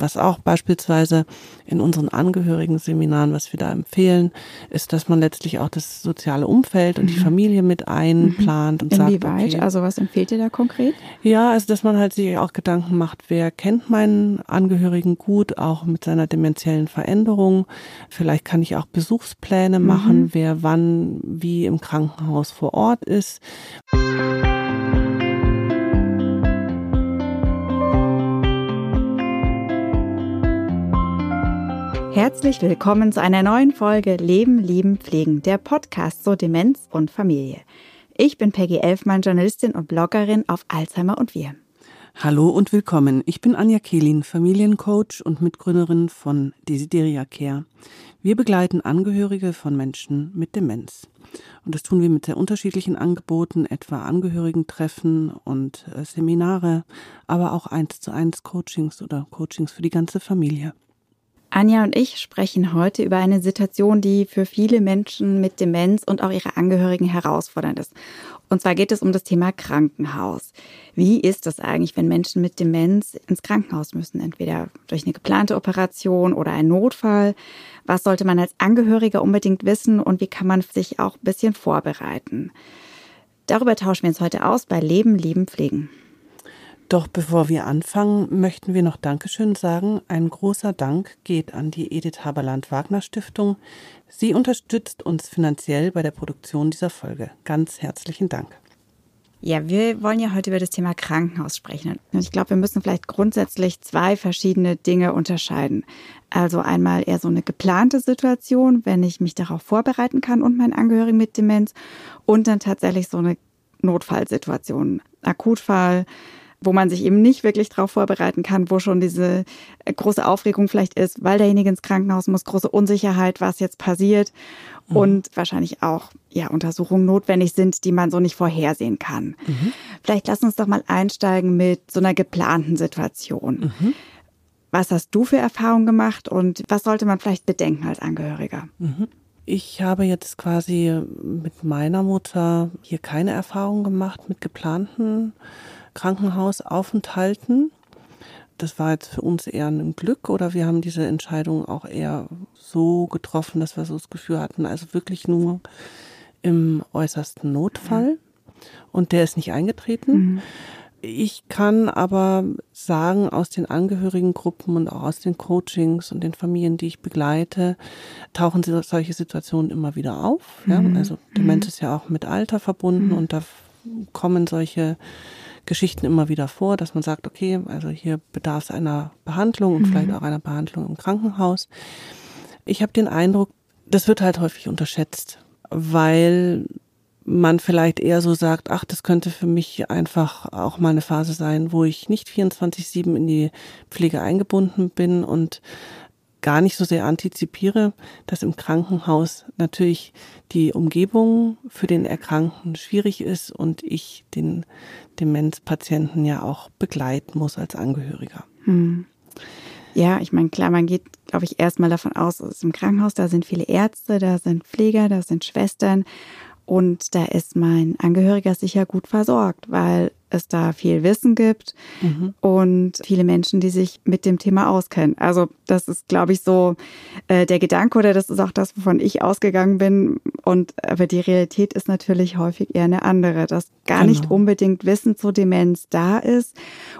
Was auch beispielsweise in unseren Angehörigen-Seminaren, was wir da empfehlen, ist, dass man letztlich auch das soziale Umfeld und die mhm. Familie mit einplant und Inwieweit? sagt, okay, also was empfiehlt ihr da konkret? Ja, also dass man halt sich auch Gedanken macht, wer kennt meinen Angehörigen gut, auch mit seiner dementiellen Veränderung. Vielleicht kann ich auch Besuchspläne machen, mhm. wer wann wie im Krankenhaus vor Ort ist. Herzlich willkommen zu einer neuen Folge Leben, Lieben, Pflegen, der Podcast zur Demenz und Familie. Ich bin Peggy Elfmann, Journalistin und Bloggerin auf Alzheimer und wir. Hallo und willkommen. Ich bin Anja Kehlin, Familiencoach und Mitgründerin von Desideria Care. Wir begleiten Angehörige von Menschen mit Demenz. Und das tun wir mit sehr unterschiedlichen Angeboten, etwa Angehörigentreffen und äh, Seminare, aber auch eins zu eins Coachings oder Coachings für die ganze Familie. Anja und ich sprechen heute über eine Situation, die für viele Menschen mit Demenz und auch ihre Angehörigen herausfordernd ist. Und zwar geht es um das Thema Krankenhaus. Wie ist das eigentlich, wenn Menschen mit Demenz ins Krankenhaus müssen? Entweder durch eine geplante Operation oder einen Notfall. Was sollte man als Angehöriger unbedingt wissen und wie kann man sich auch ein bisschen vorbereiten? Darüber tauschen wir uns heute aus bei Leben, Lieben, Pflegen. Doch bevor wir anfangen, möchten wir noch Dankeschön sagen. Ein großer Dank geht an die Edith Haberland Wagner Stiftung. Sie unterstützt uns finanziell bei der Produktion dieser Folge. Ganz herzlichen Dank. Ja, wir wollen ja heute über das Thema Krankenhaus sprechen. Und ich glaube, wir müssen vielleicht grundsätzlich zwei verschiedene Dinge unterscheiden. Also einmal eher so eine geplante Situation, wenn ich mich darauf vorbereiten kann und meinen Angehörigen mit Demenz. Und dann tatsächlich so eine Notfallsituation, Akutfall, wo man sich eben nicht wirklich darauf vorbereiten kann, wo schon diese äh, große Aufregung vielleicht ist, weil derjenige ins Krankenhaus muss, große Unsicherheit, was jetzt passiert mhm. und wahrscheinlich auch ja Untersuchungen notwendig sind, die man so nicht vorhersehen kann. Mhm. Vielleicht lass uns doch mal einsteigen mit so einer geplanten Situation. Mhm. Was hast du für Erfahrungen gemacht und was sollte man vielleicht bedenken als Angehöriger? Mhm. Ich habe jetzt quasi mit meiner Mutter hier keine Erfahrung gemacht mit geplanten Krankenhausaufenthalten. Das war jetzt für uns eher ein Glück oder wir haben diese Entscheidung auch eher so getroffen, dass wir so das Gefühl hatten, also wirklich nur im äußersten Notfall. Und der ist nicht eingetreten. Mhm. Ich kann aber sagen, aus den Angehörigengruppen und auch aus den Coachings und den Familien, die ich begleite, tauchen solche Situationen immer wieder auf. Ja? Mhm. Also Demenz mhm. ist ja auch mit Alter verbunden mhm. und da kommen solche Geschichten immer wieder vor, dass man sagt, okay, also hier bedarf es einer Behandlung und mhm. vielleicht auch einer Behandlung im Krankenhaus. Ich habe den Eindruck, das wird halt häufig unterschätzt, weil man vielleicht eher so sagt, ach, das könnte für mich einfach auch mal eine Phase sein, wo ich nicht 24-7 in die Pflege eingebunden bin und gar nicht so sehr antizipiere, dass im Krankenhaus natürlich die Umgebung für den Erkrankten schwierig ist und ich den Demenzpatienten ja auch begleiten muss als Angehöriger. Hm. Ja, ich meine, klar, man geht, glaube ich, erstmal davon aus, es ist im Krankenhaus, da sind viele Ärzte, da sind Pfleger, da sind Schwestern und da ist mein Angehöriger sicher gut versorgt, weil es da viel Wissen gibt mhm. und viele Menschen, die sich mit dem Thema auskennen. Also das ist, glaube ich, so äh, der Gedanke oder das ist auch das, wovon ich ausgegangen bin. Und aber die Realität ist natürlich häufig eher eine andere, dass gar genau. nicht unbedingt Wissen zur Demenz da ist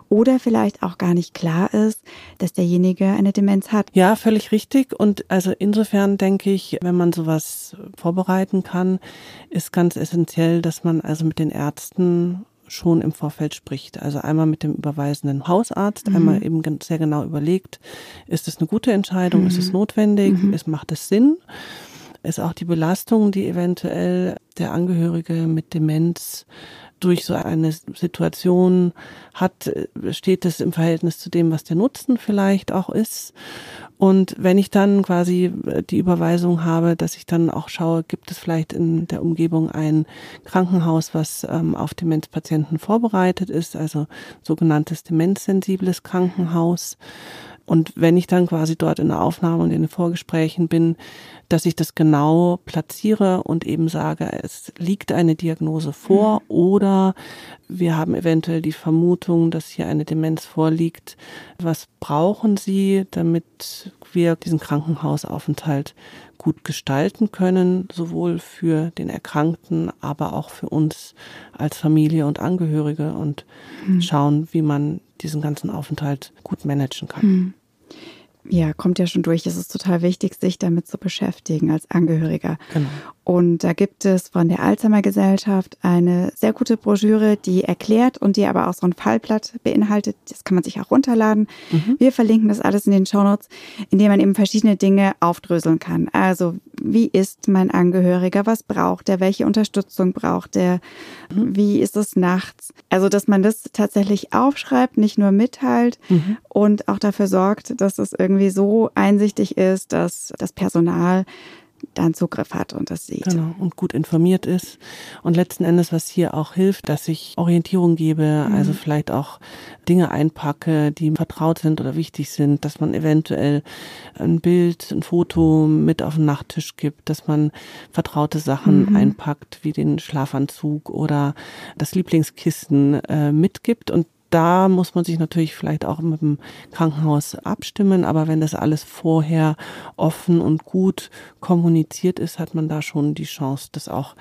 oder vielleicht auch gar nicht klar ist, dass derjenige eine Demenz hat. Ja, völlig richtig. Und also insofern denke ich, wenn man sowas vorbereiten kann, ist ganz essentiell, dass man also mit den Ärzten schon im Vorfeld spricht. Also einmal mit dem überweisenden Hausarzt, mhm. einmal eben sehr genau überlegt, ist es eine gute Entscheidung, mhm. ist es mhm. notwendig, mhm. ist, macht es Sinn? Ist auch die Belastung, die eventuell der Angehörige mit Demenz durch so eine Situation hat, steht es im Verhältnis zu dem, was der Nutzen vielleicht auch ist. Und wenn ich dann quasi die Überweisung habe, dass ich dann auch schaue, gibt es vielleicht in der Umgebung ein Krankenhaus, was ähm, auf Demenzpatienten vorbereitet ist, also sogenanntes demenzsensibles Krankenhaus Und wenn ich dann quasi dort in der Aufnahme und in den Vorgesprächen bin, dass ich das genau platziere und eben sage, es liegt eine Diagnose vor mhm. oder wir haben eventuell die Vermutung, dass hier eine Demenz vorliegt. Was brauchen Sie, damit wir diesen Krankenhausaufenthalt gut gestalten können, sowohl für den Erkrankten, aber auch für uns als Familie und Angehörige und mhm. schauen, wie man diesen ganzen Aufenthalt gut managen kann. Mhm ja, kommt ja schon durch. Es ist total wichtig, sich damit zu beschäftigen als Angehöriger. Genau. Und da gibt es von der Alzheimer Gesellschaft eine sehr gute Broschüre, die erklärt und die aber auch so ein Fallblatt beinhaltet. Das kann man sich auch runterladen. Mhm. Wir verlinken das alles in den Shownotes, indem man eben verschiedene Dinge aufdröseln kann. Also, wie ist mein Angehöriger? Was braucht er? Welche Unterstützung braucht er? Mhm. Wie ist es nachts? Also, dass man das tatsächlich aufschreibt, nicht nur mitteilt mhm. und auch dafür sorgt, dass es irgendwie so einsichtig ist, dass das Personal dann Zugriff hat und das sieht. Genau, und gut informiert ist. Und letzten Endes, was hier auch hilft, dass ich Orientierung gebe, mhm. also vielleicht auch Dinge einpacke, die vertraut sind oder wichtig sind, dass man eventuell ein Bild, ein Foto mit auf den Nachttisch gibt, dass man vertraute Sachen mhm. einpackt, wie den Schlafanzug oder das Lieblingskissen äh, mitgibt und da muss man sich natürlich vielleicht auch mit dem Krankenhaus abstimmen, aber wenn das alles vorher offen und gut kommuniziert ist, hat man da schon die Chance, das auch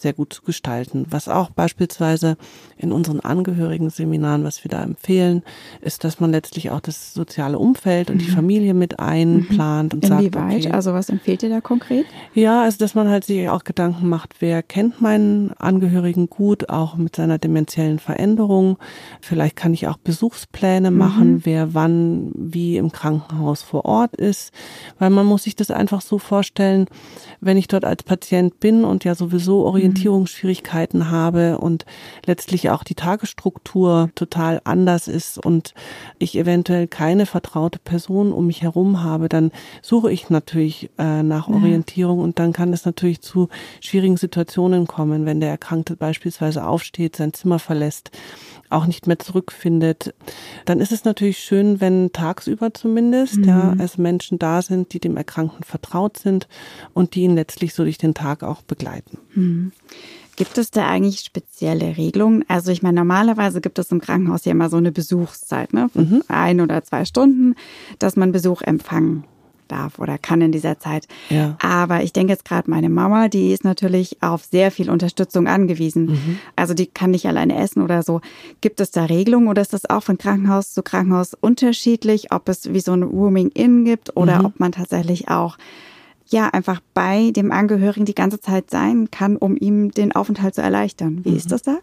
sehr gut zu gestalten. Was auch beispielsweise in unseren Angehörigen-Seminaren, was wir da empfehlen, ist, dass man letztlich auch das soziale Umfeld und mhm. die Familie mit einplant mhm. und Inwieweit? sagt. Inwieweit? Okay, also was empfiehlt ihr da konkret? Ja, also dass man halt sich auch Gedanken macht, wer kennt meinen Angehörigen gut, auch mit seiner demenziellen Veränderung. Vielleicht kann ich auch Besuchspläne mhm. machen, wer wann wie im Krankenhaus vor Ort ist, weil man muss sich das einfach so vorstellen, wenn ich dort als Patient bin und ja sowieso orientiert Orientierungsschwierigkeiten habe und letztlich auch die Tagesstruktur total anders ist und ich eventuell keine vertraute Person um mich herum habe, dann suche ich natürlich äh, nach Orientierung und dann kann es natürlich zu schwierigen Situationen kommen, wenn der Erkrankte beispielsweise aufsteht, sein Zimmer verlässt auch nicht mehr zurückfindet, dann ist es natürlich schön, wenn tagsüber zumindest, mhm. ja, als Menschen da sind, die dem Erkrankten vertraut sind und die ihn letztlich so durch den Tag auch begleiten. Mhm. Gibt es da eigentlich spezielle Regelungen? Also ich meine, normalerweise gibt es im Krankenhaus ja immer so eine Besuchszeit, ne? Von mhm. ein oder zwei Stunden, dass man Besuch empfangen darf oder kann in dieser Zeit. Ja. Aber ich denke jetzt gerade meine Mama, die ist natürlich auf sehr viel Unterstützung angewiesen. Mhm. Also die kann nicht alleine essen oder so. Gibt es da Regelungen oder ist das auch von Krankenhaus zu Krankenhaus unterschiedlich, ob es wie so ein Rooming-In gibt oder mhm. ob man tatsächlich auch ja einfach bei dem Angehörigen die ganze Zeit sein kann, um ihm den Aufenthalt zu erleichtern. Wie mhm. ist das da?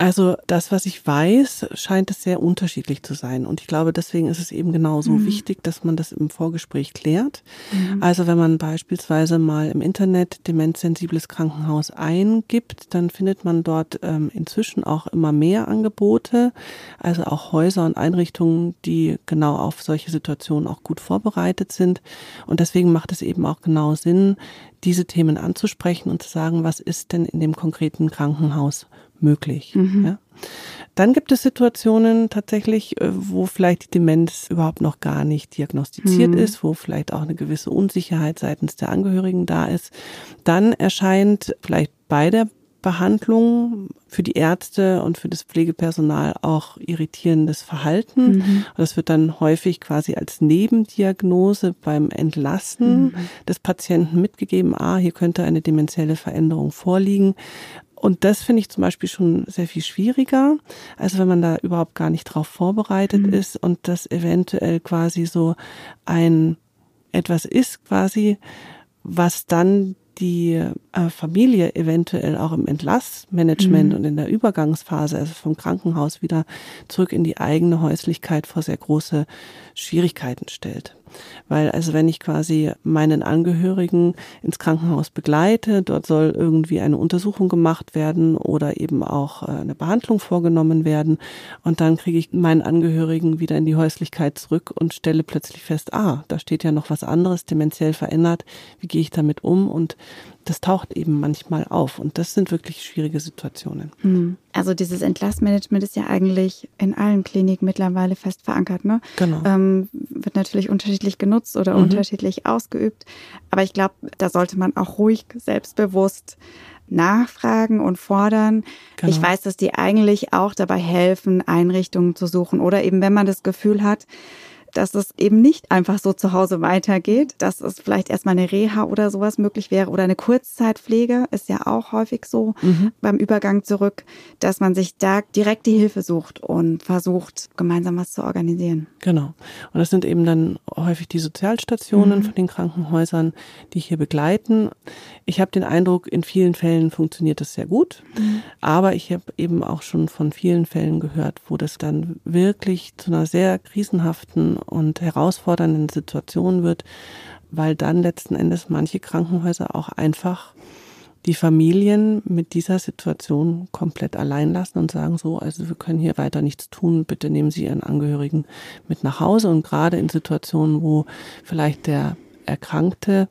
Also das, was ich weiß, scheint es sehr unterschiedlich zu sein. Und ich glaube, deswegen ist es eben genauso mhm. wichtig, dass man das im Vorgespräch klärt. Mhm. Also wenn man beispielsweise mal im Internet demenzsensibles Krankenhaus eingibt, dann findet man dort ähm, inzwischen auch immer mehr Angebote. Also auch Häuser und Einrichtungen, die genau auf solche Situationen auch gut vorbereitet sind. Und deswegen macht es eben auch genau Sinn, diese Themen anzusprechen und zu sagen, was ist denn in dem konkreten Krankenhaus möglich. Mhm. Ja. Dann gibt es Situationen tatsächlich, äh, wo vielleicht die Demenz überhaupt noch gar nicht diagnostiziert mhm. ist, wo vielleicht auch eine gewisse Unsicherheit seitens der Angehörigen da ist. Dann erscheint vielleicht bei der Behandlung für die Ärzte und für das Pflegepersonal auch irritierendes Verhalten. Mhm. Das wird dann häufig quasi als Nebendiagnose beim Entlassen mhm. des Patienten mitgegeben. Ah, hier könnte eine demenzielle Veränderung vorliegen. Und das finde ich zum Beispiel schon sehr viel schwieriger, also wenn man da überhaupt gar nicht drauf vorbereitet mhm. ist und das eventuell quasi so ein etwas ist quasi, was dann die Familie eventuell auch im Entlassmanagement mhm. und in der Übergangsphase, also vom Krankenhaus wieder zurück in die eigene Häuslichkeit vor sehr große Schwierigkeiten stellt. Weil also wenn ich quasi meinen Angehörigen ins Krankenhaus begleite, dort soll irgendwie eine Untersuchung gemacht werden oder eben auch äh, eine Behandlung vorgenommen werden und dann kriege ich meinen Angehörigen wieder in die Häuslichkeit zurück und stelle plötzlich fest, ah, da steht ja noch was anderes, dementiell verändert, wie gehe ich damit um und das taucht eben manchmal auf. Und das sind wirklich schwierige Situationen. Hm. Also dieses Entlassmanagement ist ja eigentlich in allen Kliniken mittlerweile fest verankert. Ne? Genau. Ähm, wird natürlich unterschiedlich genutzt oder mhm. unterschiedlich ausgeübt. Aber ich glaube, da sollte man auch ruhig selbstbewusst nachfragen und fordern. Genau. Ich weiß, dass die eigentlich auch dabei helfen, Einrichtungen zu suchen oder eben, wenn man das Gefühl hat, dass es eben nicht einfach so zu Hause weitergeht, dass es vielleicht erstmal eine Reha oder sowas möglich wäre oder eine Kurzzeitpflege ist ja auch häufig so mhm. beim Übergang zurück, dass man sich da direkt die Hilfe sucht und versucht, gemeinsam was zu organisieren. Genau. Und das sind eben dann häufig die Sozialstationen mhm. von den Krankenhäusern, die hier begleiten. Ich habe den Eindruck, in vielen Fällen funktioniert das sehr gut, mhm. aber ich habe eben auch schon von vielen Fällen gehört, wo das dann wirklich zu einer sehr krisenhaften und herausfordernden Situation wird, weil dann letzten Endes manche Krankenhäuser auch einfach die Familien mit dieser Situation komplett allein lassen und sagen so, also wir können hier weiter nichts tun, bitte nehmen Sie Ihren Angehörigen mit nach Hause. Und gerade in Situationen, wo vielleicht der Erkrankte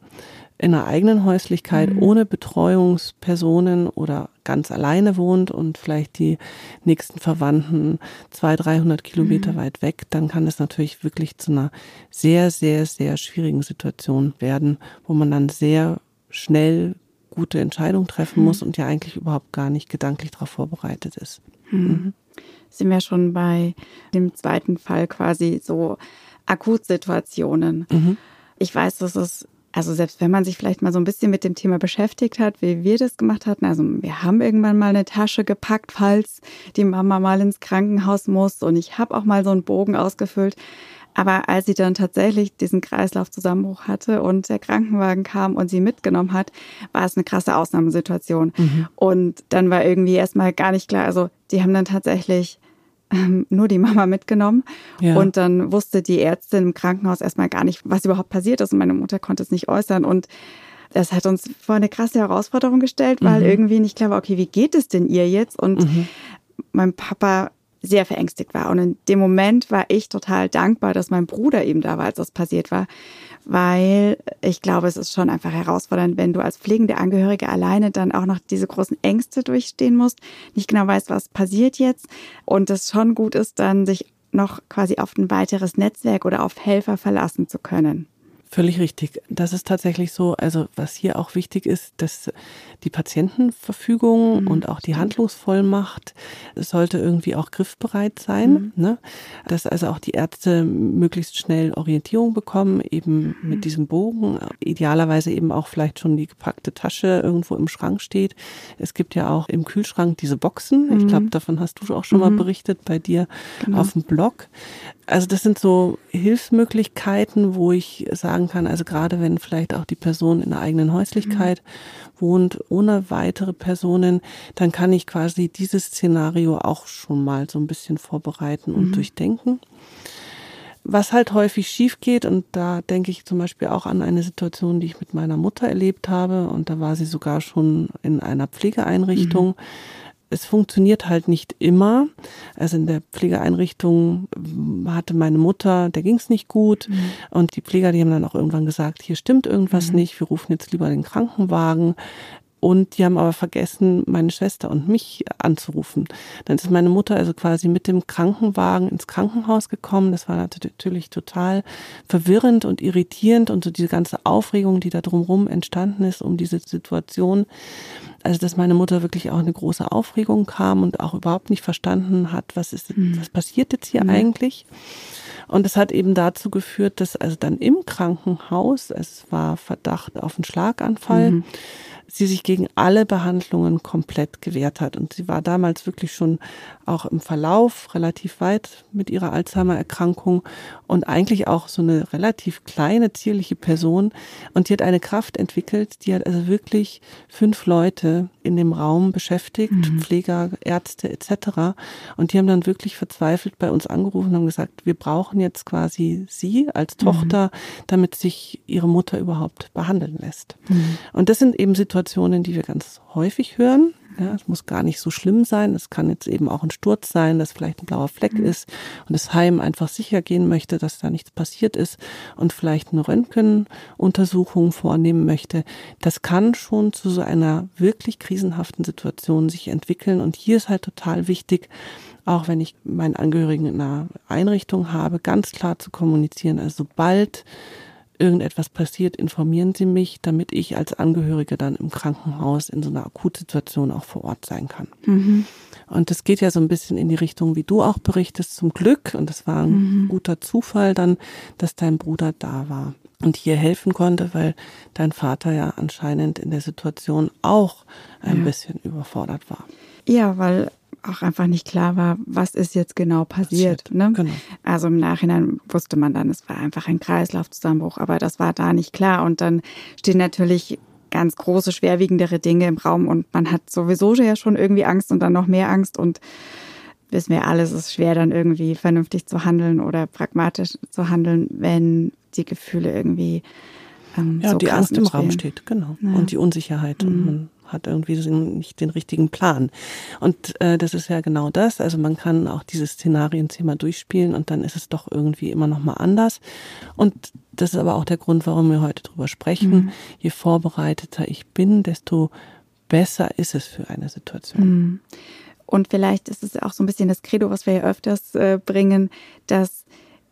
in einer eigenen Häuslichkeit mhm. ohne Betreuungspersonen oder ganz alleine wohnt und vielleicht die nächsten Verwandten zwei, dreihundert Kilometer mhm. weit weg, dann kann es natürlich wirklich zu einer sehr, sehr, sehr schwierigen Situation werden, wo man dann sehr schnell gute Entscheidungen treffen mhm. muss und ja eigentlich überhaupt gar nicht gedanklich darauf vorbereitet ist. Mhm. mhm. Sind wir schon bei dem zweiten Fall quasi so Akutsituationen. Mhm. Ich weiß, dass es also selbst wenn man sich vielleicht mal so ein bisschen mit dem Thema beschäftigt hat, wie wir das gemacht hatten, also wir haben irgendwann mal eine Tasche gepackt, falls die Mama mal ins Krankenhaus muss und ich habe auch mal so einen Bogen ausgefüllt. Aber als sie dann tatsächlich diesen Kreislaufzusammenbruch hatte und der Krankenwagen kam und sie mitgenommen hat, war es eine krasse Ausnahmesituation. Mhm. Und dann war irgendwie erstmal gar nicht klar, also die haben dann tatsächlich ähm, nur die Mama mitgenommen. Ja. Und dann wusste die Ärztin im Krankenhaus erstmal gar nicht, was überhaupt passiert ist. Und meine Mutter konnte es nicht äußern. Und das hat uns vor eine krasse Herausforderung gestellt, weil mhm. irgendwie nicht klar war, okay, wie geht es denn ihr jetzt? Und mhm. mein Papa sehr verängstigt war. Und in dem Moment war ich total dankbar, dass mein Bruder eben da war, als das passiert war, weil ich glaube, es ist schon einfach herausfordernd, wenn du als pflegende Angehörige alleine dann auch noch diese großen Ängste durchstehen musst, nicht genau weißt, was passiert jetzt und es schon gut ist, dann sich noch quasi auf ein weiteres Netzwerk oder auf Helfer verlassen zu können. Völlig richtig. Das ist tatsächlich so. Also was hier auch wichtig ist, dass die Patientenverfügung mhm. und auch die Handlungsvollmacht sollte irgendwie auch griffbereit sein. Mhm. Ne? Dass also auch die Ärzte möglichst schnell Orientierung bekommen, eben mhm. mit diesem Bogen. Idealerweise eben auch vielleicht schon die gepackte Tasche irgendwo im Schrank steht. Es gibt ja auch im Kühlschrank diese Boxen. Ich glaube, mhm. davon hast du auch schon mal mhm. berichtet bei dir genau. auf dem Blog. Also das sind so Hilfsmöglichkeiten, wo ich sagen kann, also gerade wenn vielleicht auch die Person in der eigenen Häuslichkeit mhm. wohnt, ohne weitere Personen, dann kann ich quasi dieses Szenario auch schon mal so ein bisschen vorbereiten und mhm. durchdenken. Was halt häufig schief geht, und da denke ich zum Beispiel auch an eine Situation, die ich mit meiner Mutter erlebt habe, und da war sie sogar schon in einer Pflegeeinrichtung. Mhm es funktioniert halt nicht immer. Also in der Pflegeeinrichtung hatte meine Mutter, der ging es nicht gut. Mhm. Und die Pfleger, die haben dann auch irgendwann gesagt, hier stimmt irgendwas mhm. nicht, wir rufen jetzt lieber den Krankenwagen. Und die haben aber vergessen, meine Schwester und mich anzurufen. Dann ist meine Mutter also quasi mit dem Krankenwagen ins Krankenhaus gekommen. Das war natürlich total verwirrend und irritierend und so diese ganze Aufregung, die da drumherum entstanden ist um diese Situation. Also, dass meine Mutter wirklich auch eine große Aufregung kam und auch überhaupt nicht verstanden hat, was ist, mhm. was passiert jetzt hier mhm. eigentlich? Und es hat eben dazu geführt, dass also dann im Krankenhaus, es war Verdacht auf einen Schlaganfall, mhm sie sich gegen alle Behandlungen komplett gewehrt hat. Und sie war damals wirklich schon auch im Verlauf relativ weit mit ihrer Alzheimer-Erkrankung und eigentlich auch so eine relativ kleine, zierliche Person. Und die hat eine Kraft entwickelt, die hat also wirklich fünf Leute in dem Raum beschäftigt, mhm. Pfleger, Ärzte etc. Und die haben dann wirklich verzweifelt bei uns angerufen und haben gesagt, wir brauchen jetzt quasi sie als Tochter, mhm. damit sich ihre Mutter überhaupt behandeln lässt. Mhm. Und das sind eben Situationen, Situationen, die wir ganz häufig hören. Ja, es muss gar nicht so schlimm sein. Es kann jetzt eben auch ein Sturz sein, dass vielleicht ein blauer Fleck mhm. ist und das Heim einfach sicher gehen möchte, dass da nichts passiert ist und vielleicht eine Röntgenuntersuchung vornehmen möchte. Das kann schon zu so einer wirklich krisenhaften Situation sich entwickeln. Und hier ist halt total wichtig, auch wenn ich meinen Angehörigen in einer Einrichtung habe, ganz klar zu kommunizieren. Also sobald irgendetwas passiert, informieren Sie mich, damit ich als Angehörige dann im Krankenhaus in so einer Akutsituation auch vor Ort sein kann. Mhm. Und das geht ja so ein bisschen in die Richtung, wie du auch berichtest, zum Glück. Und das war ein mhm. guter Zufall dann, dass dein Bruder da war und hier helfen konnte, weil dein Vater ja anscheinend in der Situation auch ein ja. bisschen überfordert war. Ja, weil auch einfach nicht klar war, was ist jetzt genau passiert. passiert ne? genau. Also im Nachhinein wusste man dann, es war einfach ein Kreislaufzusammenbruch, aber das war da nicht klar. Und dann stehen natürlich ganz große, schwerwiegendere Dinge im Raum und man hat sowieso ja schon irgendwie Angst und dann noch mehr Angst und wissen wir alles, es ist schwer dann irgendwie vernünftig zu handeln oder pragmatisch zu handeln, wenn die Gefühle irgendwie ähm, ja, so die Angst im Raum steht, genau. Ja. Und die Unsicherheit. Mhm. Und man hat irgendwie nicht den richtigen Plan. Und äh, das ist ja genau das. Also man kann auch diese Szenarienthema durchspielen und dann ist es doch irgendwie immer noch mal anders. Und das ist aber auch der Grund, warum wir heute drüber sprechen. Mhm. Je vorbereiteter ich bin, desto besser ist es für eine Situation. Mhm. Und vielleicht ist es auch so ein bisschen das Credo, was wir ja öfters äh, bringen, dass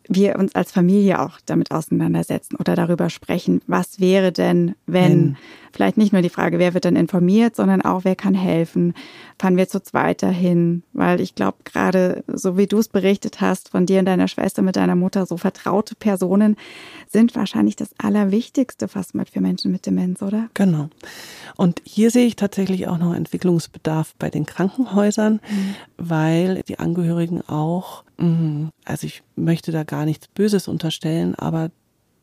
wir uns als Familie auch damit auseinandersetzen oder darüber sprechen, was wäre denn, wenn, wenn. vielleicht nicht nur die Frage, wer wird dann informiert, sondern auch, wer kann helfen, fahren wir zu zweit dahin, weil ich glaube, gerade so wie du es berichtet hast, von dir und deiner Schwester mit deiner Mutter, so vertraute Personen sind wahrscheinlich das Allerwichtigste fast mal für Menschen mit Demenz, oder? Genau. Und hier sehe ich tatsächlich auch noch Entwicklungsbedarf bei den Krankenhäusern, mhm. weil die Angehörigen auch. Also ich möchte da gar nichts Böses unterstellen, aber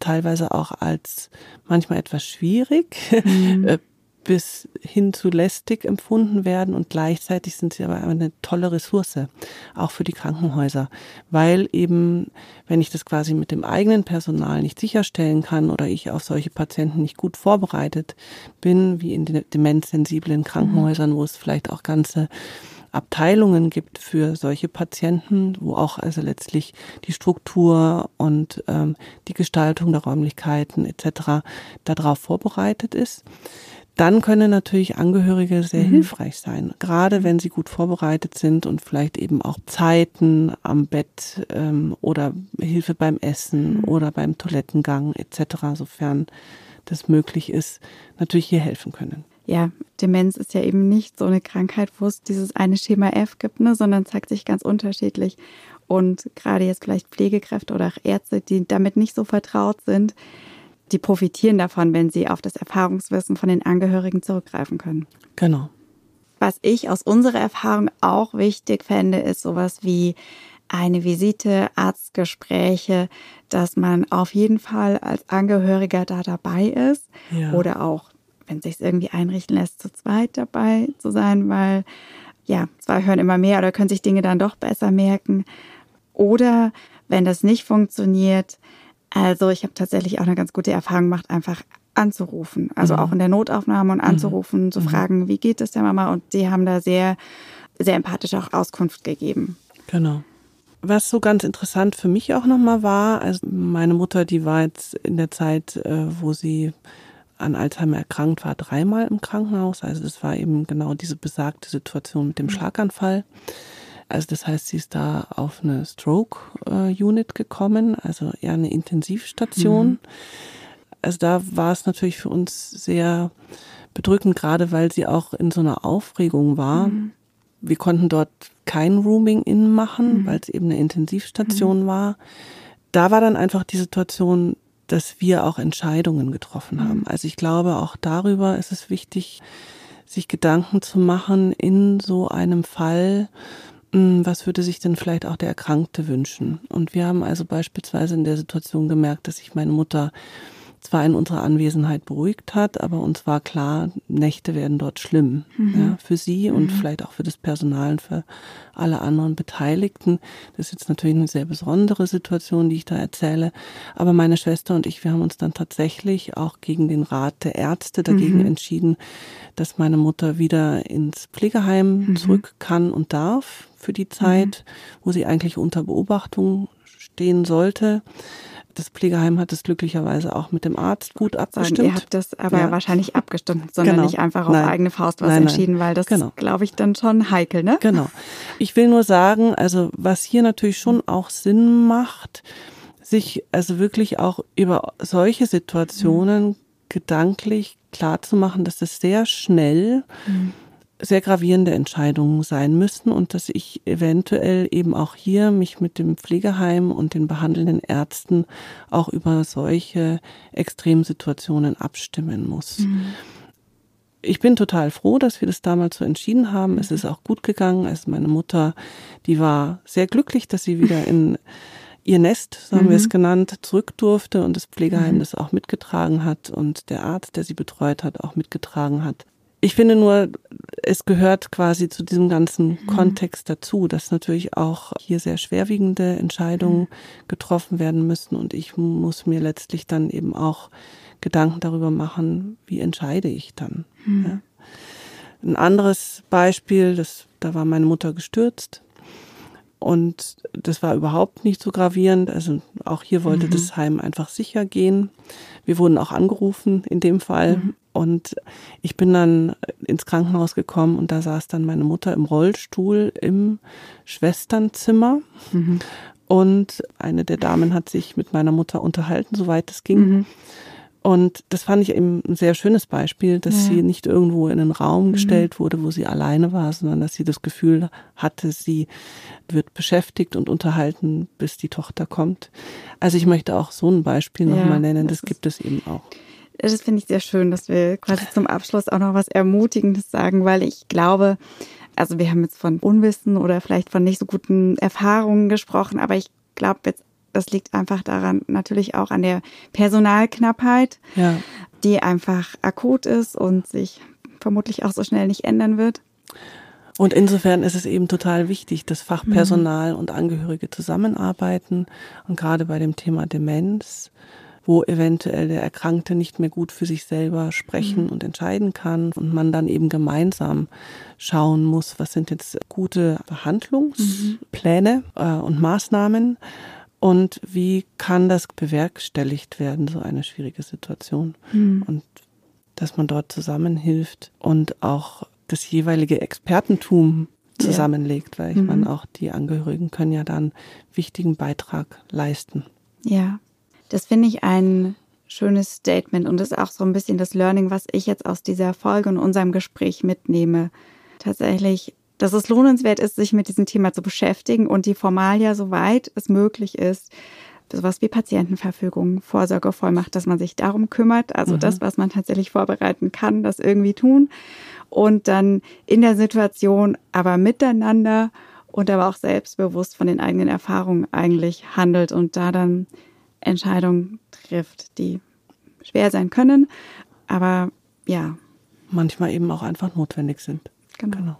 teilweise auch als manchmal etwas schwierig mhm. Äh, bis hin zu lästig empfunden werden und gleichzeitig sind sie aber eine tolle Ressource, auch für die Krankenhäuser, weil eben, wenn ich das quasi mit dem eigenen Personal nicht sicherstellen kann oder ich auf solche Patienten nicht gut vorbereitet bin, wie in den demenzsensiblen Krankenhäusern, wo es vielleicht auch ganze Abteilungen gibt für solche Patienten, wo auch also letztlich die Struktur und ähm, die Gestaltung der Räumlichkeiten etc. darauf vorbereitet ist. Dann können natürlich Angehörige sehr mhm. hilfreich sein, gerade wenn sie gut vorbereitet sind und vielleicht eben auch Zeiten am Bett ähm, oder Hilfe beim Essen mhm. oder beim Toilettengang etc., sofern das möglich ist, natürlich hier helfen können ja, Demenz ist ja eben nicht so eine Krankheit, wo es dieses eine Schema F gibt, ne, sondern zeigt sich ganz unterschiedlich. Und gerade jetzt vielleicht Pflegekräfte oder auch Ärzte, die damit nicht so vertraut sind, die profitieren davon, wenn sie auf das Erfahrungswissen von den Angehörigen zurückgreifen können. Genau. Was ich aus unserer Erfahrung auch wichtig fände, ist sowas wie eine Visite, Arztgespräche, dass man auf jeden Fall als Angehöriger da dabei ist ja. oder auch wenn es sich irgendwie einrichten lässt, zu zweit dabei zu sein, weil ja, zwei hören immer mehr oder können sich Dinge dann doch besser merken. Oder wenn das nicht funktioniert, also ich habe tatsächlich auch eine ganz gute Erfahrung gemacht, einfach anzurufen. Also mhm. auch in der Notaufnahme und mhm. anzurufen, mhm. zu fragen, wie geht es der Mama? Und die haben da sehr, sehr empathisch auch Auskunft gegeben. Genau. Was so ganz interessant für mich auch nochmal war, also meine Mutter, die war jetzt in der Zeit, äh, wo sie an Alzheimer erkrankt war, dreimal im Krankenhaus. Also das war eben genau diese besagte Situation mit dem mhm. Schlaganfall. Also das heißt, sie ist da auf eine Stroke-Unit gekommen, also eher eine Intensivstation. Mhm. Also da war es natürlich für uns sehr bedrückend, gerade weil sie auch in so einer Aufregung war. Mhm. Wir konnten dort kein Rooming-In machen, mhm. weil es eben eine Intensivstation mhm. war. Da war dann einfach die Situation, dass wir auch Entscheidungen getroffen haben. Mhm. Also ich glaube, auch darüber ist es wichtig, sich Gedanken zu machen in so einem Fall, hm, was würde sich denn vielleicht auch der Erkrankte wünschen? Und wir haben also beispielsweise in der Situation gemerkt, dass sich meine Mutter zwar in unserer Anwesenheit beruhigt hat, aber uns war klar, Nächte werden dort schlimm. Mhm. Ja, für sie und mhm. vielleicht auch für das Personal und für alle anderen Beteiligten. Das ist jetzt natürlich eine sehr besondere Situation, die ich da erzähle. Aber meine Schwester und ich, wir haben uns dann tatsächlich auch gegen den Rat der Ärzte dagegen mhm. entschieden, dass meine Mutter wieder ins Pflegeheim mhm. zurück kann und darf für die Zeit, mhm. wo sie eigentlich unter Beobachtung stehen sollte. Das Pflegeheim hat es glücklicherweise auch mit dem Arzt gut abgestimmt. Sagen, ihr habt das aber ja. wahrscheinlich abgestimmt, sondern genau. nicht einfach auf nein. eigene Faust was nein, entschieden, weil das genau. glaube ich dann schon heikel, ne? Genau. Ich will nur sagen, also was hier natürlich schon auch Sinn macht, sich also wirklich auch über solche Situationen gedanklich klar zu machen, dass es sehr schnell sehr gravierende Entscheidungen sein müssen und dass ich eventuell eben auch hier mich mit dem Pflegeheim und den behandelnden Ärzten auch über solche Extremsituationen abstimmen muss. Mhm. Ich bin total froh, dass wir das damals so entschieden haben. Es ist auch gut gegangen. Also meine Mutter, die war sehr glücklich, dass sie wieder in ihr Nest, so haben mhm. wir es mhm. genannt, zurück durfte und das Pflegeheim mhm. das auch mitgetragen hat und der Arzt, der sie betreut hat, auch mitgetragen hat. Ich finde nur, es gehört quasi zu diesem ganzen mhm. Kontext dazu, dass natürlich auch hier sehr schwerwiegende Entscheidungen mhm. getroffen werden müssen und ich muss mir letztlich dann eben auch Gedanken darüber machen, wie entscheide ich dann. Mhm. Ja. Ein anderes Beispiel, das, da war meine Mutter gestürzt und das war überhaupt nicht so gravierend. Also auch hier wollte mhm. das Heim einfach sicher gehen. Wir wurden auch angerufen in dem Fall. Mhm. Und ich bin dann ins Krankenhaus gekommen und da saß dann meine Mutter im Rollstuhl im Schwesternzimmer. Mhm. Und eine der Damen hat sich mit meiner Mutter unterhalten, soweit es ging. Und das fand ich eben ein sehr schönes Beispiel, dass ja. sie nicht irgendwo in einen Raum mhm. gestellt wurde, wo sie alleine war, sondern dass sie das Gefühl hatte, sie wird beschäftigt und unterhalten, bis die Tochter kommt. Also ich möchte auch so ein Beispiel ja, nochmal nennen, das, das gibt es eben auch. Das finde ich sehr schön, dass wir quasi zum Abschluss auch noch was Ermutigendes sagen, weil ich glaube, also wir haben jetzt von Unwissen oder vielleicht von nicht so guten Erfahrungen gesprochen, aber ich glaube jetzt, das liegt einfach daran, natürlich auch an der Personalknappheit, ja. die einfach akut ist und sich vermutlich auch so schnell nicht ändern wird. Und insofern ist es eben total wichtig, dass Fachpersonal mhm. und Angehörige zusammenarbeiten und gerade bei dem Thema Demenz wo eventuell der Erkrankte nicht mehr gut für sich selber sprechen mhm. und entscheiden kann und man dann eben gemeinsam schauen muss, was sind jetzt gute Behandlungspläne mhm. äh, und Maßnahmen und wie kann das bewerkstelligt werden, so eine schwierige Situation. Mhm. Und dass man dort zusammenhilft und auch das jeweilige Expertentum zusammenlegt, weil ich mhm. meine, auch die Angehörigen können ja dann wichtigen Beitrag leisten. Ja, das finde ich ein schönes Statement und ist auch so ein bisschen das Learning, was ich jetzt aus dieser Folge und unserem Gespräch mitnehme. Tatsächlich, dass es lohnenswert ist, sich mit diesem Thema zu beschäftigen und die Formalia, soweit es möglich ist, sowas wie Patientenverfügung, Vorsorgevollmacht, dass man sich darum kümmert, also mhm. das, was man tatsächlich vorbereiten kann, das irgendwie tun und dann in der Situation aber miteinander und aber auch selbstbewusst von den eigenen Erfahrungen eigentlich handelt und da dann Entscheidungen trifft, die schwer sein können, aber ja. Manchmal eben auch einfach notwendig sind. Genau. genau.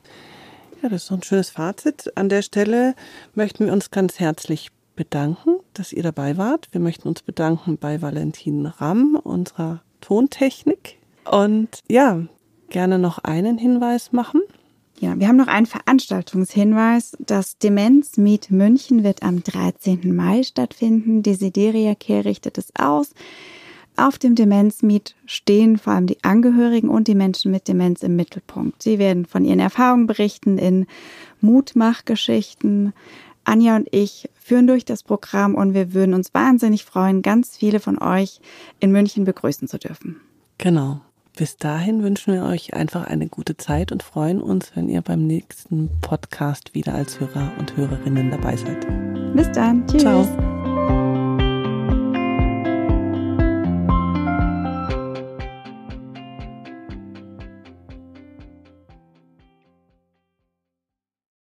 Ja, das ist so ein schönes Fazit. An der Stelle möchten wir uns ganz herzlich bedanken, dass ihr dabei wart. Wir möchten uns bedanken bei Valentin Ramm, unserer Tontechnik. Und ja, gerne noch einen Hinweis machen. Ja, wir haben noch einen Veranstaltungshinweis. Das Demenz Meet München wird am 13. Mai stattfinden. Desideria Care richtet es aus. Auf dem Demenz Meet stehen vor allem die Angehörigen und die Menschen mit Demenz im Mittelpunkt. Sie werden von ihren Erfahrungen berichten in Mutmachgeschichten. Anja und ich führen durch das Programm und wir würden uns wahnsinnig freuen, ganz viele von euch in München begrüßen zu dürfen. Genau. Bis dahin wünschen wir euch einfach eine gute Zeit und freuen uns, wenn ihr beim nächsten Podcast wieder als Hörer und Hörerinnen dabei seid. Bis dann. Tschüss. Ciao.